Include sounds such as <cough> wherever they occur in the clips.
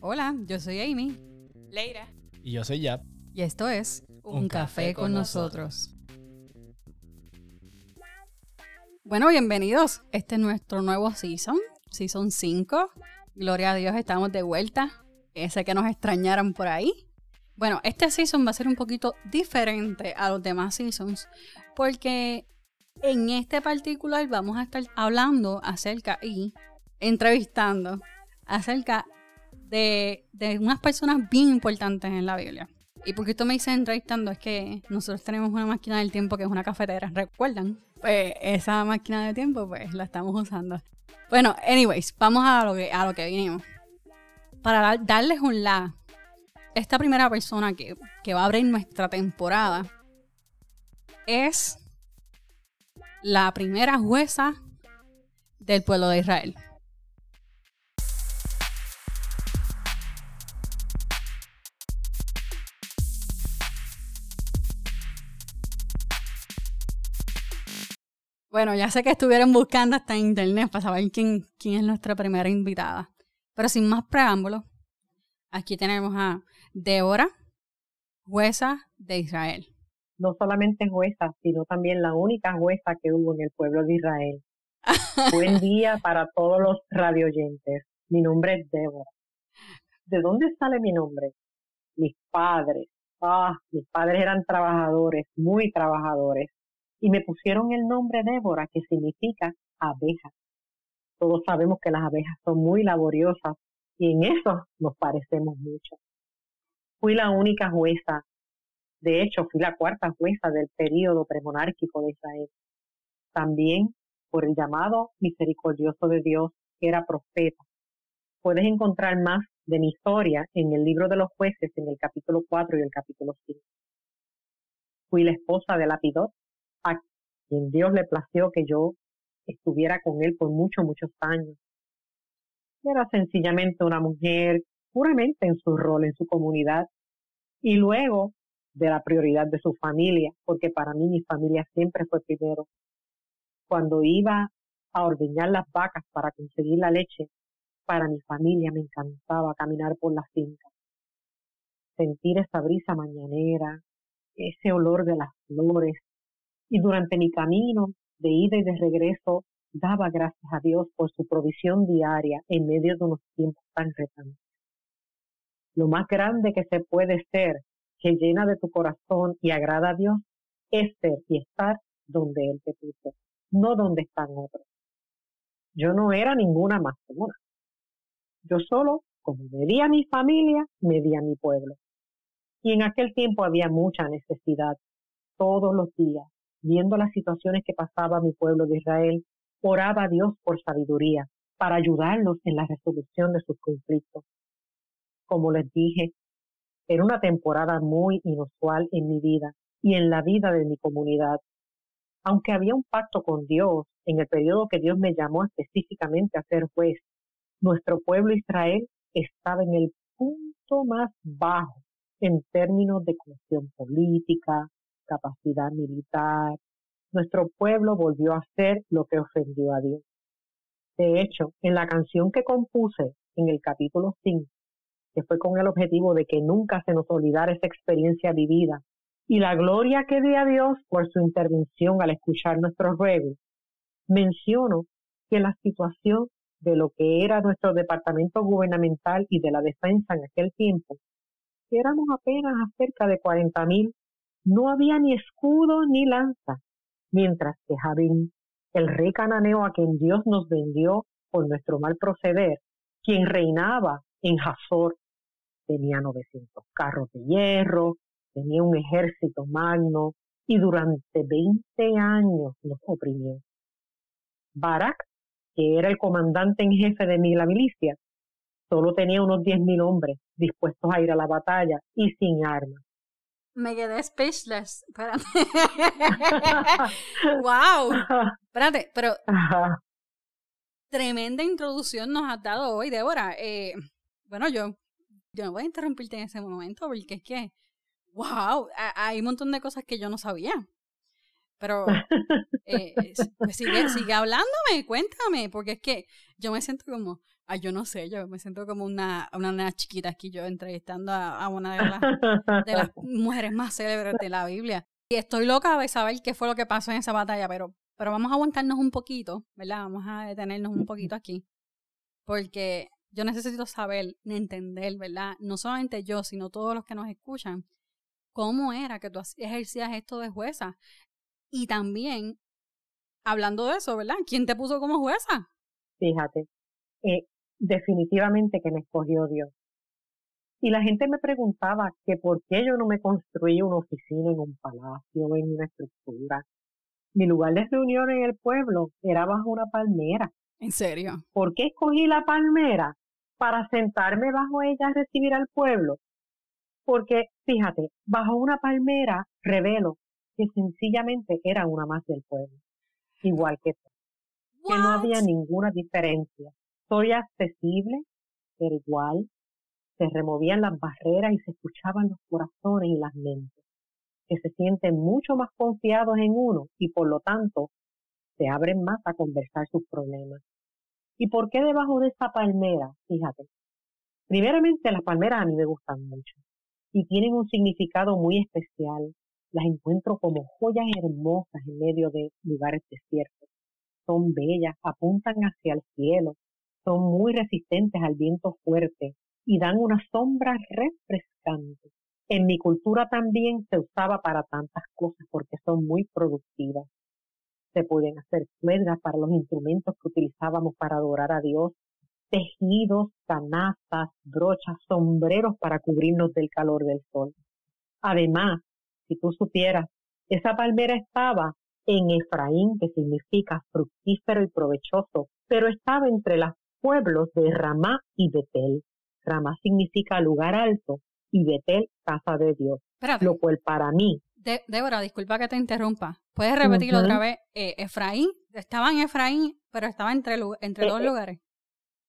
Hola, yo soy Amy. Leira. Y yo soy Yap. Y esto es Un, café, con, nosotros. Bueno, bienvenidos. Este es nuestro nuevo season, season 5. Gloria a Dios, estamos de vuelta. Ese que nos extrañaron por ahí. Bueno, este season va a ser un poquito diferente a los demás seasons porque en este particular vamos a estar hablando acerca y entrevistando acerca de, de unas personas bien importantes en la Biblia. Y porque esto me dice entrevistando es que nosotros tenemos una máquina del tiempo que es una cafetera, ¿recuerdan? Pues esa máquina del tiempo pues la estamos usando. Bueno, anyways, vamos a lo que, a lo que vinimos. Para darles un la, esta primera persona que, que va a abrir nuestra temporada es la primera jueza del pueblo de Israel. Bueno, ya sé que estuvieron buscando hasta en internet para saber quién, quién es nuestra primera invitada. Pero sin más preámbulos, aquí tenemos a Débora, jueza de Israel. No solamente jueza, sino también la única jueza que hubo en el pueblo de Israel. <laughs> Buen día para todos los radioyentes. Mi nombre es Débora. ¿De dónde sale mi nombre? Mis padres. Ah, mis padres eran trabajadores, muy trabajadores y me pusieron el nombre Débora, que significa abeja. Todos sabemos que las abejas son muy laboriosas y en eso nos parecemos mucho. Fui la única jueza, de hecho fui la cuarta jueza del período premonárquico de Israel. También por el llamado misericordioso de Dios, que era profeta. Puedes encontrar más de mi historia en el libro de los jueces, en el capítulo 4 y el capítulo 5. Fui la esposa de Lapidot, a quien Dios le plació que yo estuviera con él por muchos, muchos años. Era sencillamente una mujer puramente en su rol, en su comunidad, y luego de la prioridad de su familia, porque para mí mi familia siempre fue primero. Cuando iba a ordeñar las vacas para conseguir la leche, para mi familia me encantaba caminar por las fincas, sentir esa brisa mañanera, ese olor de las flores, y durante mi camino de ida y de regreso daba gracias a Dios por su provisión diaria en medio de unos tiempos tan retantes. Lo más grande que se puede ser, que llena de tu corazón y agrada a Dios, es ser y estar donde Él te puso, no donde están otros. Yo no era ninguna más una. Yo solo, como me di a mi familia, me mi pueblo. Y en aquel tiempo había mucha necesidad, todos los días, viendo las situaciones que pasaba mi pueblo de Israel, oraba a Dios por sabiduría para ayudarlos en la resolución de sus conflictos. Como les dije, era una temporada muy inusual en mi vida y en la vida de mi comunidad. Aunque había un pacto con Dios en el periodo que Dios me llamó específicamente a ser juez, nuestro pueblo Israel estaba en el punto más bajo en términos de cuestión política, capacidad militar. Nuestro pueblo volvió a hacer lo que ofendió a Dios. De hecho, en la canción que compuse en el capítulo 5, que fue con el objetivo de que nunca se nos olvidara esa experiencia vivida y la gloria que dio a Dios por su intervención al escuchar nuestros ruegos, menciono que la situación de lo que era nuestro departamento gubernamental y de la defensa en aquel tiempo, éramos apenas acerca de 40 mil no había ni escudo ni lanza, mientras que Javín, el rey cananeo a quien Dios nos vendió por nuestro mal proceder, quien reinaba en Hazor, tenía 900 carros de hierro, tenía un ejército magno y durante 20 años nos oprimió. Barak, que era el comandante en jefe de la milicia, solo tenía unos 10.000 hombres dispuestos a ir a la batalla y sin armas me quedé speechless. Espérate. <laughs> wow. Espérate, pero tremenda introducción nos has dado hoy, Débora. Eh, bueno, yo, yo no voy a interrumpirte en ese momento porque es que, wow, hay un montón de cosas que yo no sabía. Pero eh, pues sigue, sigue hablándome, cuéntame, porque es que yo me siento como, Ay, yo no sé, yo me siento como una, una nena chiquita aquí, yo entrevistando a, una de las, de las <laughs> mujeres más célebres de la Biblia. Y estoy loca de saber qué fue lo que pasó en esa batalla, pero, pero vamos a aguantarnos un poquito, ¿verdad? Vamos a detenernos un poquito <laughs> aquí. Porque yo necesito saber, entender, ¿verdad? No solamente yo, sino todos los que nos escuchan, cómo era que tú ejercías esto de jueza. Y también, hablando de eso, ¿verdad? ¿Quién te puso como jueza? Fíjate, eh, definitivamente que me escogió Dios. Y la gente me preguntaba que por qué yo no me construí una oficina en un palacio, en una estructura. Mi lugar de reunión en el pueblo era bajo una palmera. ¿En serio? ¿Por qué escogí la palmera? Para sentarme bajo ella a recibir al pueblo. Porque, fíjate, bajo una palmera revelo que sencillamente era una más del pueblo. Igual que tú. Que no había ninguna diferencia. Soy accesible, pero igual se removían las barreras y se escuchaban los corazones y las mentes, que se sienten mucho más confiados en uno y por lo tanto se abren más a conversar sus problemas. ¿Y por qué debajo de esta palmera? Fíjate. Primeramente las palmeras a mí me gustan mucho y tienen un significado muy especial. Las encuentro como joyas hermosas en medio de lugares desiertos. Son bellas, apuntan hacia el cielo, son muy resistentes al viento fuerte y dan una sombra refrescante. En mi cultura también se usaba para tantas cosas porque son muy productivas. Se pueden hacer cuerdas para los instrumentos que utilizábamos para adorar a Dios, tejidos, canastas, brochas, sombreros para cubrirnos del calor del sol. Además, si tú supieras, esa palmera estaba en Efraín, que significa fructífero y provechoso, pero estaba entre los pueblos de Ramá y Betel. Ramá significa lugar alto y Betel, casa de Dios. Lo cual para mí. Débora, disculpa que te interrumpa. ¿Puedes repetirlo otra vez? Eh, Efraín, estaba en Efraín, pero estaba entre, entre eh, dos eh, lugares.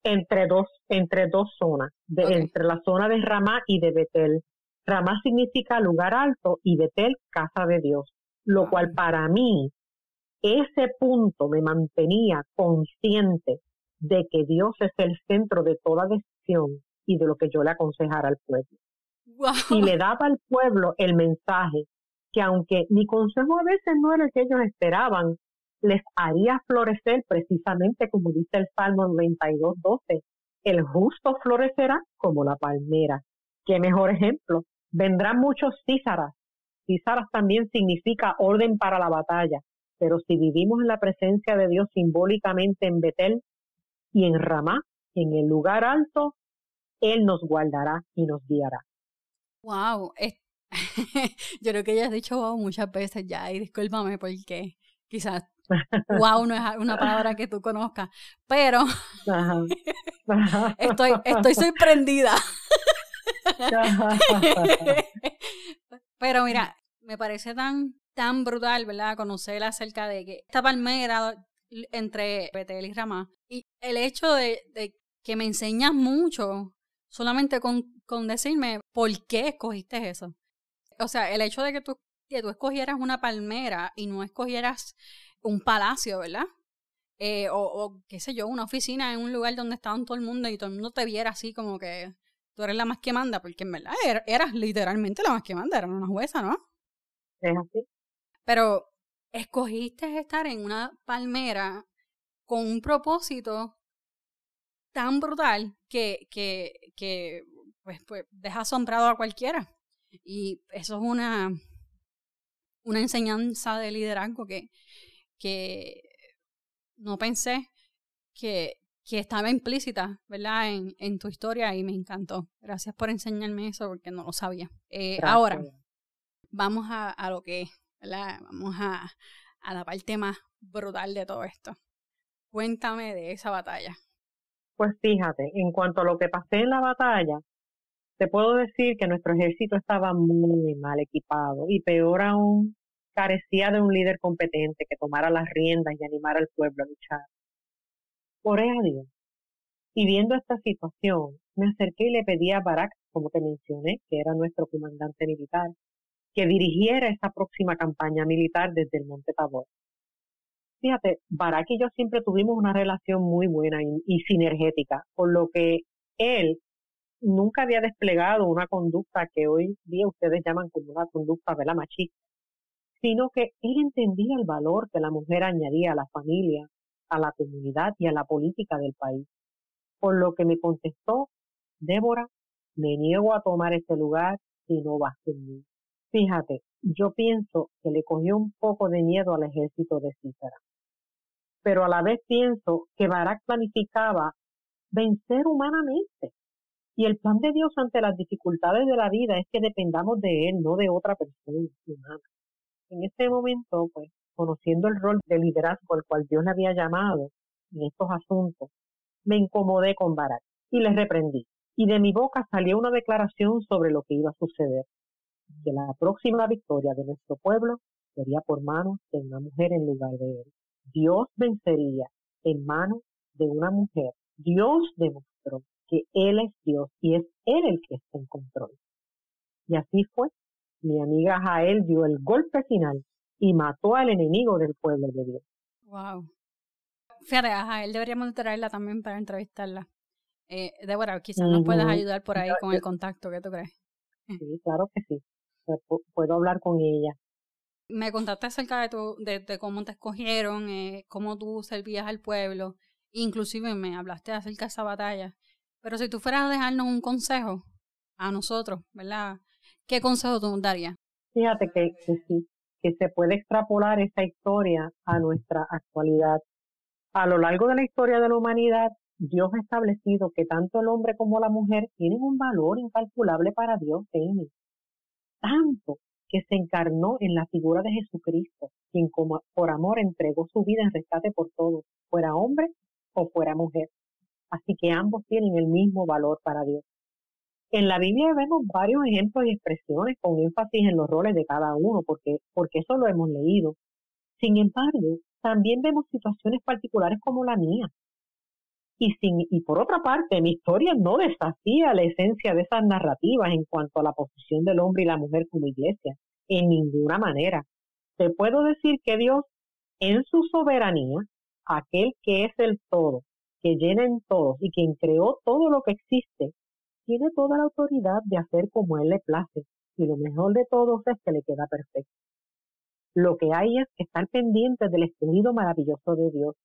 Entre dos, entre dos zonas, entre la zona de Ramá y de Betel. Ramá significa lugar alto y Betel, casa de Dios. Lo cual para mí, ese punto me mantenía consciente de que Dios es el centro de toda decisión y de lo que yo le aconsejara al pueblo. Y le daba al pueblo el mensaje que aunque mi consejo a veces no era el que ellos esperaban, les haría florecer precisamente como dice el Salmo 92, 12. El justo florecerá como la palmera. Qué mejor ejemplo. Vendrán muchos císaras. Císaras también significa orden para la batalla. Pero si vivimos en la presencia de Dios simbólicamente en Betel y en Ramá, en el lugar alto, él nos guardará y nos guiará. Wow, <laughs> yo creo que ya has dicho wow muchas veces ya y discúlpame porque quizás wow no es una palabra que tú conozcas, pero <laughs> estoy, estoy sorprendida. <laughs> pero mira, me parece tan, tan brutal, ¿verdad? Conocer acerca de que esta palmera entre Betel y Ramá y el hecho de, de que me enseñas mucho solamente con, con decirme por qué escogiste eso. O sea, el hecho de que tú, que tú escogieras una palmera y no escogieras un palacio, ¿verdad? Eh, o, qué sé yo, una oficina en un lugar donde estaban todo el mundo y todo el mundo te viera así como que tú eres la más que manda, porque en verdad er, eras literalmente la más que manda, eras una jueza, ¿no? Es así. Pero escogiste estar en una palmera con un propósito tan brutal que, que, que pues, pues, deja asombrado a cualquiera. Y eso es una, una enseñanza de liderazgo que, que no pensé que, que estaba implícita, ¿verdad? En, en, tu historia y me encantó. Gracias por enseñarme eso porque no lo sabía. Eh, ahora, vamos a, a, lo que, Vamos a, la parte más brutal de todo esto. Cuéntame de esa batalla. Pues fíjate, en cuanto a lo que pasé en la batalla, te puedo decir que nuestro ejército estaba muy mal equipado y peor aún, carecía de un líder competente que tomara las riendas y animara al pueblo a luchar. Por a Dios. Y viendo esta situación, me acerqué y le pedí a Barak, como te mencioné, que era nuestro comandante militar, que dirigiera esa próxima campaña militar desde el Monte Tabor. Fíjate, Barak y yo siempre tuvimos una relación muy buena y, sinergética, por lo que él nunca había desplegado una conducta que hoy día ustedes llaman como una conducta de la machista, sino que él entendía el valor que la mujer añadía a la familia, a la comunidad y a la política del país. Por lo que me contestó, Débora, me niego a tomar ese lugar si no vas conmigo. Fíjate, yo pienso que le cogió un poco de miedo al ejército de Cícera. Pero a la vez pienso que Barak planificaba vencer humanamente. Y el plan de Dios ante las dificultades de la vida es que dependamos de Él, no de otra persona humana. En este momento, pues, conociendo el rol de liderazgo al cual Dios le había llamado en estos asuntos, me incomodé con Barak y le reprendí. Y de mi boca salió una declaración sobre lo que iba a suceder que la próxima victoria de nuestro pueblo sería por manos de una mujer en lugar de él. Dios vencería en manos de una mujer. Dios demostró que Él es Dios y es Él el que está en control. Y así fue. Mi amiga Jael dio el golpe final y mató al enemigo del pueblo de Dios. Wow. Fíjate, a Jael deberíamos traerla también para entrevistarla. Eh, Débora, quizás nos puedas ayudar por ahí con el contacto, ¿qué tú crees? Sí, claro que sí puedo hablar con ella. Me contaste acerca de, tu, de, cómo te escogieron, eh, cómo tú servías al pueblo, inclusive me hablaste acerca de esa batalla. Pero si tú fueras a dejarnos un consejo a nosotros, ¿verdad? ¿Qué consejo tú nos darías? Fíjate que, que sí, que se puede extrapolar esta historia a nuestra actualidad. A lo largo de la historia de la humanidad, Dios ha establecido que tanto el hombre como la mujer tienen un valor incalculable para Dios, Amy tanto que se encarnó en la figura de Jesucristo, quien como por amor entregó su vida en rescate por todos, fuera hombre o fuera mujer. Así que ambos tienen el mismo valor para Dios. En la Biblia vemos varios ejemplos y expresiones con énfasis en los roles de cada uno, porque, porque eso lo hemos leído. Sin embargo, también vemos situaciones particulares como la mía, y, sin, y por otra parte, mi historia no desafía la esencia de esas narrativas en cuanto a la posición del hombre y la mujer como iglesia, en ninguna manera. Te puedo decir que Dios, en su soberanía, aquel que es el todo, que llena en todos y quien creó todo lo que existe, tiene toda la autoridad de hacer como Él le place. Y lo mejor de todos es que le queda perfecto. Lo que hay es estar pendiente del escogido maravilloso de Dios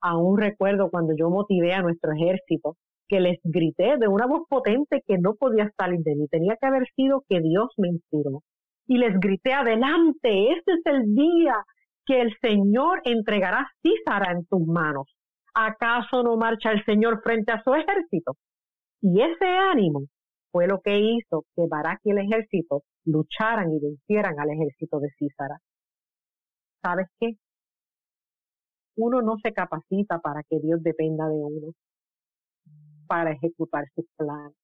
Aún recuerdo cuando yo motivé a nuestro ejército, que les grité de una voz potente que no podía salir de mí. Tenía que haber sido que Dios me inspiró. Y les grité, adelante, este es el día que el Señor entregará Císara en tus manos. ¿Acaso no marcha el Señor frente a su ejército? Y ese ánimo fue lo que hizo que Barak y el ejército lucharan y vencieran al ejército de Císara. ¿Sabes qué? Uno no se capacita para que Dios dependa de uno, para ejecutar sus planes.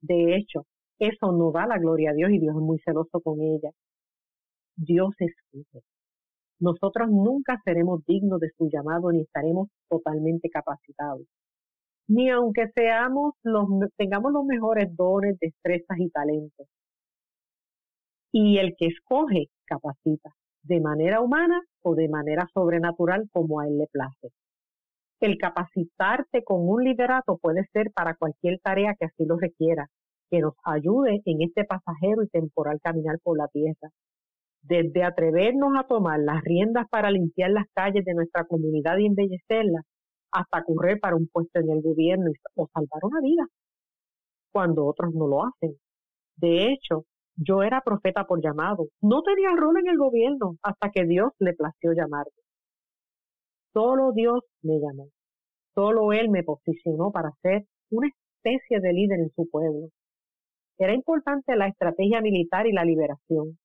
De hecho, eso no da la gloria a Dios y Dios es muy celoso con ella. Dios escuche. Nosotros nunca seremos dignos de su llamado ni estaremos totalmente capacitados. Ni aunque seamos los, tengamos los mejores dones, destrezas y talentos. Y el que escoge, capacita de manera humana o de manera sobrenatural como a él le place. El capacitarte con un liderato puede ser para cualquier tarea que así lo requiera, que nos ayude en este pasajero y temporal caminar por la tierra. Desde atrevernos a tomar las riendas para limpiar las calles de nuestra comunidad y embellecerlas, hasta correr para un puesto en el gobierno o salvar una vida, cuando otros no lo hacen. De hecho, yo era profeta por llamado. No tenía rol en el gobierno hasta que Dios le plació llamarme. Solo Dios me llamó. Solo Él me posicionó para ser una especie de líder en su pueblo. Era importante la estrategia militar y la liberación.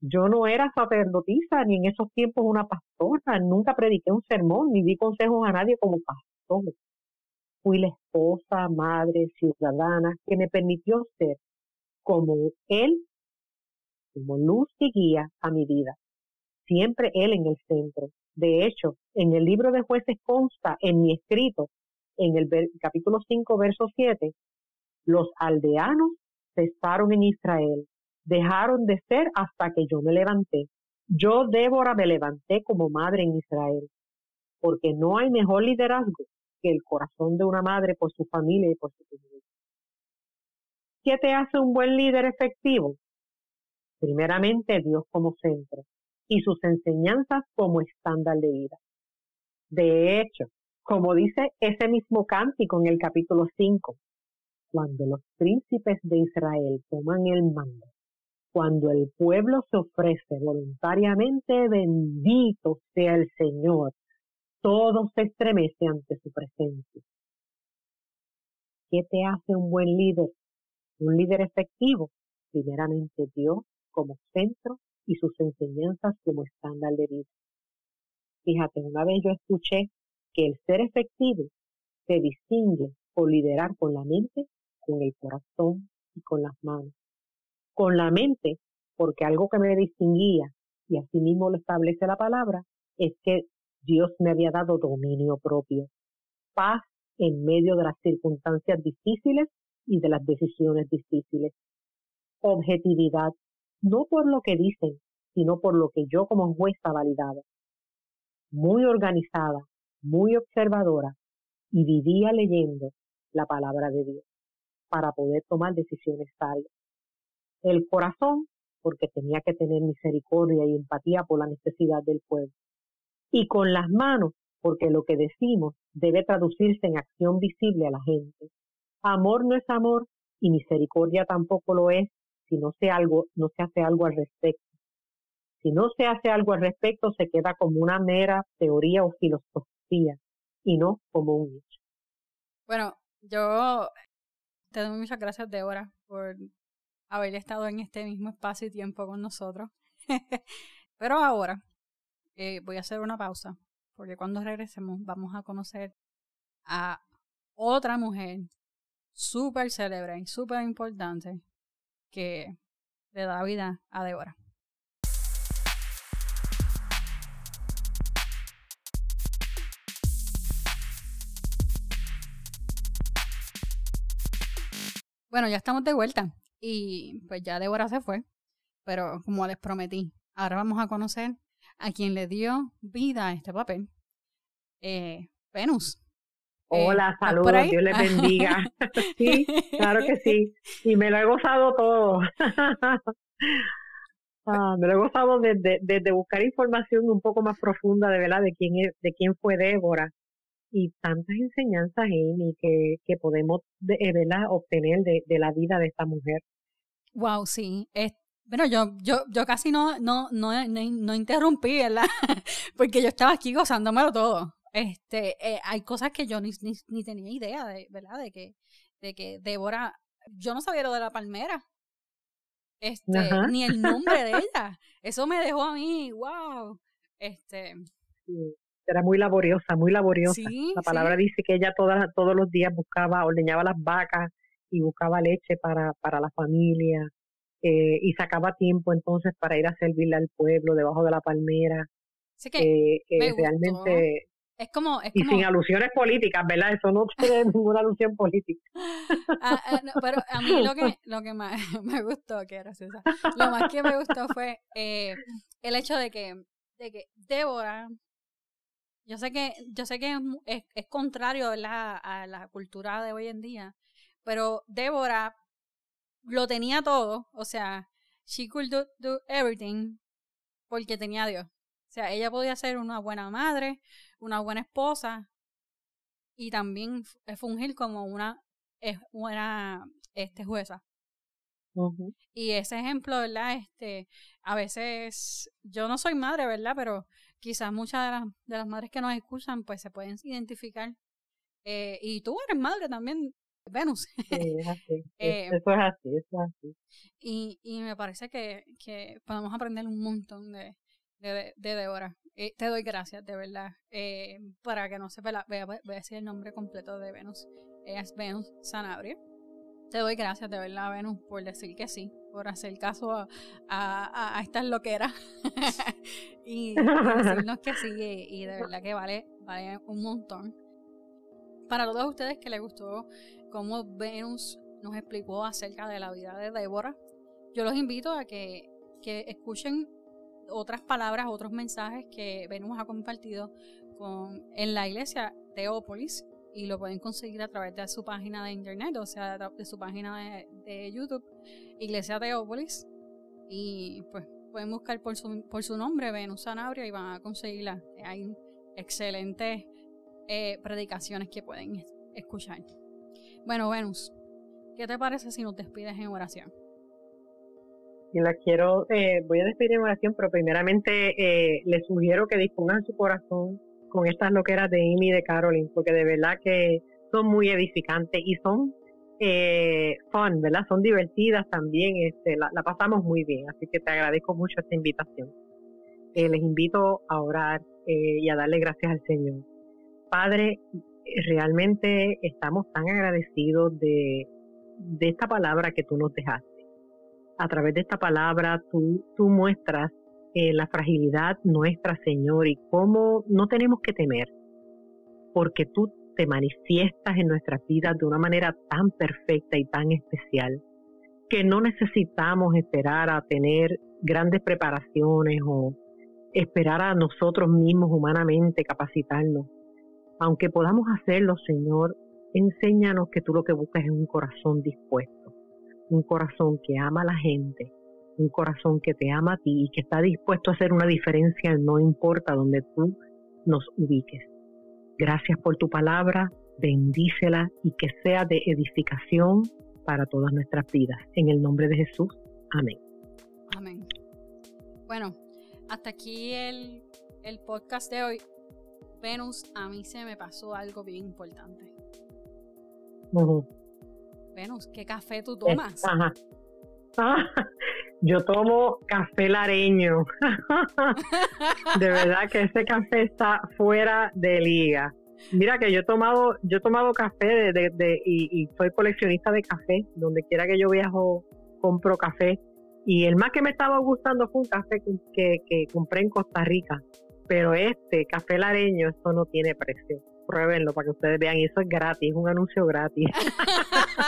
Yo no era sacerdotisa ni en esos tiempos una pastora, nunca prediqué un sermón ni di consejos a nadie como pastor. Fui la esposa, madre, ciudadana que me permitió ser como Él, como luz y guía a mi vida. Siempre Él en el centro. De hecho, en el libro de jueces consta en mi escrito, en el capítulo 5, verso 7, los aldeanos cesaron en Israel, dejaron de ser hasta que yo me levanté. Yo, Débora, me levanté como madre en Israel, porque no hay mejor liderazgo que el corazón de una madre por su familia y por su comunidad. ¿Qué te hace un buen líder efectivo? Primeramente, Dios como centro y sus enseñanzas como estándar de vida. De hecho, como dice ese mismo cántico en el capítulo 5, cuando los príncipes de Israel toman el mando, cuando el pueblo se ofrece voluntariamente, bendito sea el Señor, todo se estremece ante su presencia. ¿Qué te hace un buen líder? Un líder efectivo, primeramente Dios como centro y sus enseñanzas como estándar de vida. Fíjate, una vez yo escuché que el ser efectivo se distingue por liderar con la mente, con el corazón y con las manos. Con la mente, porque algo que me distinguía, y así mismo lo establece la palabra, es que Dios me había dado dominio propio, paz en medio de las circunstancias difíciles y de las decisiones difíciles, objetividad no por lo que dicen, sino por lo que yo como jueza validaba. Muy organizada, muy observadora, y vivía leyendo la palabra de Dios para poder tomar decisiones sabias. El corazón, porque tenía que tener misericordia y empatía por la necesidad del pueblo. Y con las manos, porque lo que decimos debe traducirse en acción visible a la gente. Amor no es amor y misericordia tampoco lo es si no se, algo, no se hace algo al respecto. Si no se hace algo al respecto, se queda como una mera teoría o filosofía y no como un hecho. Bueno, yo te doy muchas gracias, Débora, por haber estado en este mismo espacio y tiempo con nosotros. <laughs> Pero ahora eh, voy a hacer una pausa, porque cuando regresemos vamos a conocer a otra mujer súper célebre y súper importante que le da vida a Débora. Bueno, ya estamos de vuelta y pues ya Débora se fue, pero como les prometí, ahora vamos a conocer a quien le dio vida a este papel, eh, Venus. Eh, Hola, saludos, Dios les bendiga. <laughs> <laughs> sí, claro que sí. Y me lo he gozado todo. <laughs> ah, me lo he gozado desde, desde, buscar información un poco más profunda de verdad de quién es, de quién fue Débora y tantas enseñanzas Amy que, que podemos de, eh, ¿verdad? obtener de, de, la vida de esta mujer. Wow, sí. Es, bueno, yo, yo, yo casi no, no, no, no interrumpí, ¿verdad? Porque yo estaba aquí gozándomelo todo. Este, eh, hay cosas que yo ni, ni, tenía idea de, ¿verdad? De que, de que Débora, yo no sabía lo de la palmera. Este, ni el nombre de <laughs> ella. Eso me dejó a mí, wow. Este. Era muy laboriosa, muy laboriosa. la palabra dice que ella todas, todos los días buscaba, ordeñaba las vacas y buscaba leche para, para la familia. Eh, y sacaba tiempo entonces para ir a servirle al pueblo debajo de la palmera. Así que eh, realmente es como, y sin alusiones políticas, ¿verdad? Eso no tiene <laughs> ninguna alusión política. Ah, ah, pero a mí lo que, lo que más <laughs> me gustó, que graciosa, lo más que me gustó fue eh, el hecho de que, de que Débora, yo sé que, yo sé que es, es, contrario ¿verdad? a la cultura de hoy en día, pero Débora lo tenía todo, o sea, she could do, do everything porque tenía a Dios. O sea, ella podía ser una buena madre, una buena esposa y también fungir como una buena este, jueza. Y ese ejemplo, ¿verdad? Este, a veces, yo no soy madre, ¿verdad? Pero quizás muchas de las, de las madres que nos escuchan, pues se pueden identificar. Eh, y tú eres madre también, Venus. Sí, es así. <laughs> Eh, eso es así, eso es así. Y, y me parece que, que podemos aprender un montón de, de, de Débora. Eh, te doy gracias, de verdad. Eh, para que no sepa, la, voy, a, decir el nombre completo de Venus. Ella es Venus Sanabria. Te doy gracias, de verdad, Venus, por decir que sí, por hacer caso a, a, estas loqueras <laughs> y, decirnos que sí. Y, de verdad que vale, vale un montón. Para todos ustedes que les gustó cómo Venus nos explicó acerca de la vida de Débora, yo los invito a que, que escuchen otras palabras, otros mensajes que Venus ha compartido con, en la iglesia Teópolis y lo pueden conseguir a través de su página de internet, o sea, de su página de, YouTube, Iglesia Teópolis. Y pues pueden buscar por su, por su nombre, Venus Sanabria, y van a conseguirla. Hay excelentes eh, predicaciones que pueden escuchar. Bueno, Venus, ¿qué te parece si nos despides en oración? Y la quiero, eh, voy a despedir en oración, pero primeramente eh, les sugiero que dispongan su corazón con estas loqueras de Amy y de Caroline, porque de verdad que son muy edificantes y son eh, fun, ¿verdad? Son divertidas también, este, la, pasamos muy bien, así que te agradezco mucho esta invitación. Eh, les invito a orar eh, y a darle gracias al Señor. Padre, realmente estamos tan agradecidos de, de esta palabra que tú nos dejaste. A través de esta palabra tú, tú muestras eh, la fragilidad nuestra, Señor, y cómo no tenemos que temer, porque tú te manifiestas en nuestras vidas de una manera tan perfecta y tan especial, que no necesitamos esperar a tener grandes preparaciones o esperar a nosotros mismos humanamente capacitarnos. Aunque podamos hacerlo, Señor, enséñanos que tú lo que buscas es un corazón dispuesto, un corazón que ama a la gente, un corazón que te ama a ti y que está dispuesto a hacer una diferencia, no importa donde tú nos ubiques. Gracias por tu palabra, bendícela y que sea de edificación para todas nuestras vidas. En el nombre de Jesús, amén. Amén. Bueno, hasta aquí el, podcast de hoy. Venus, a mí se me pasó algo bien importante. Venus, ¿qué café tú tomas? Ajá. Ah, yo tomo café lareño. <laughs> de verdad que ese café está fuera de liga. Mira que yo he tomado, yo he tomado café de, y, soy coleccionista de café. Donde quiera que yo viajo, compro café. Y el más que me estaba gustando fue un café que, que compré en Costa Rica. Pero este, café lareño, esto no tiene precio pruébenlo para que ustedes vean. Y eso es gratis, es un anuncio gratis. <laughs>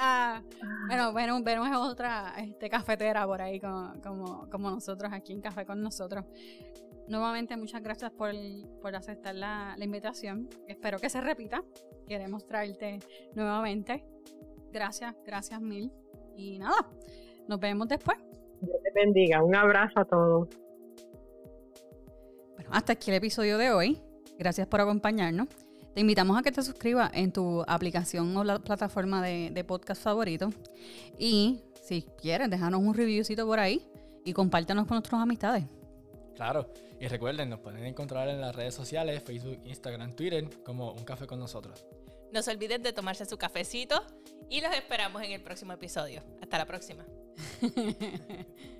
ah, bueno, bueno, Venus es otra este, cafetera por ahí como, como, nosotros aquí en Café con nosotros. Nuevamente, muchas gracias por, por aceptar la, la, invitación. Espero que se repita. Queremos traerte nuevamente. Gracias, gracias mil. Y nada, nos vemos después. Dios te bendiga. Un abrazo a todos. Bueno, hasta aquí el episodio de hoy. Gracias por acompañarnos. Te invitamos a que te suscribas en tu aplicación o la plataforma de, podcast favorito. Y si quieres, déjanos un reviewcito por ahí y compártenos con nuestras amistades. Claro, y recuerden, nos pueden encontrar en las redes sociales, Facebook, Instagram, Twitter, como Un Café con nosotros. No se olviden de tomarse su cafecito y los esperamos en el próximo episodio. Hasta la próxima. <laughs>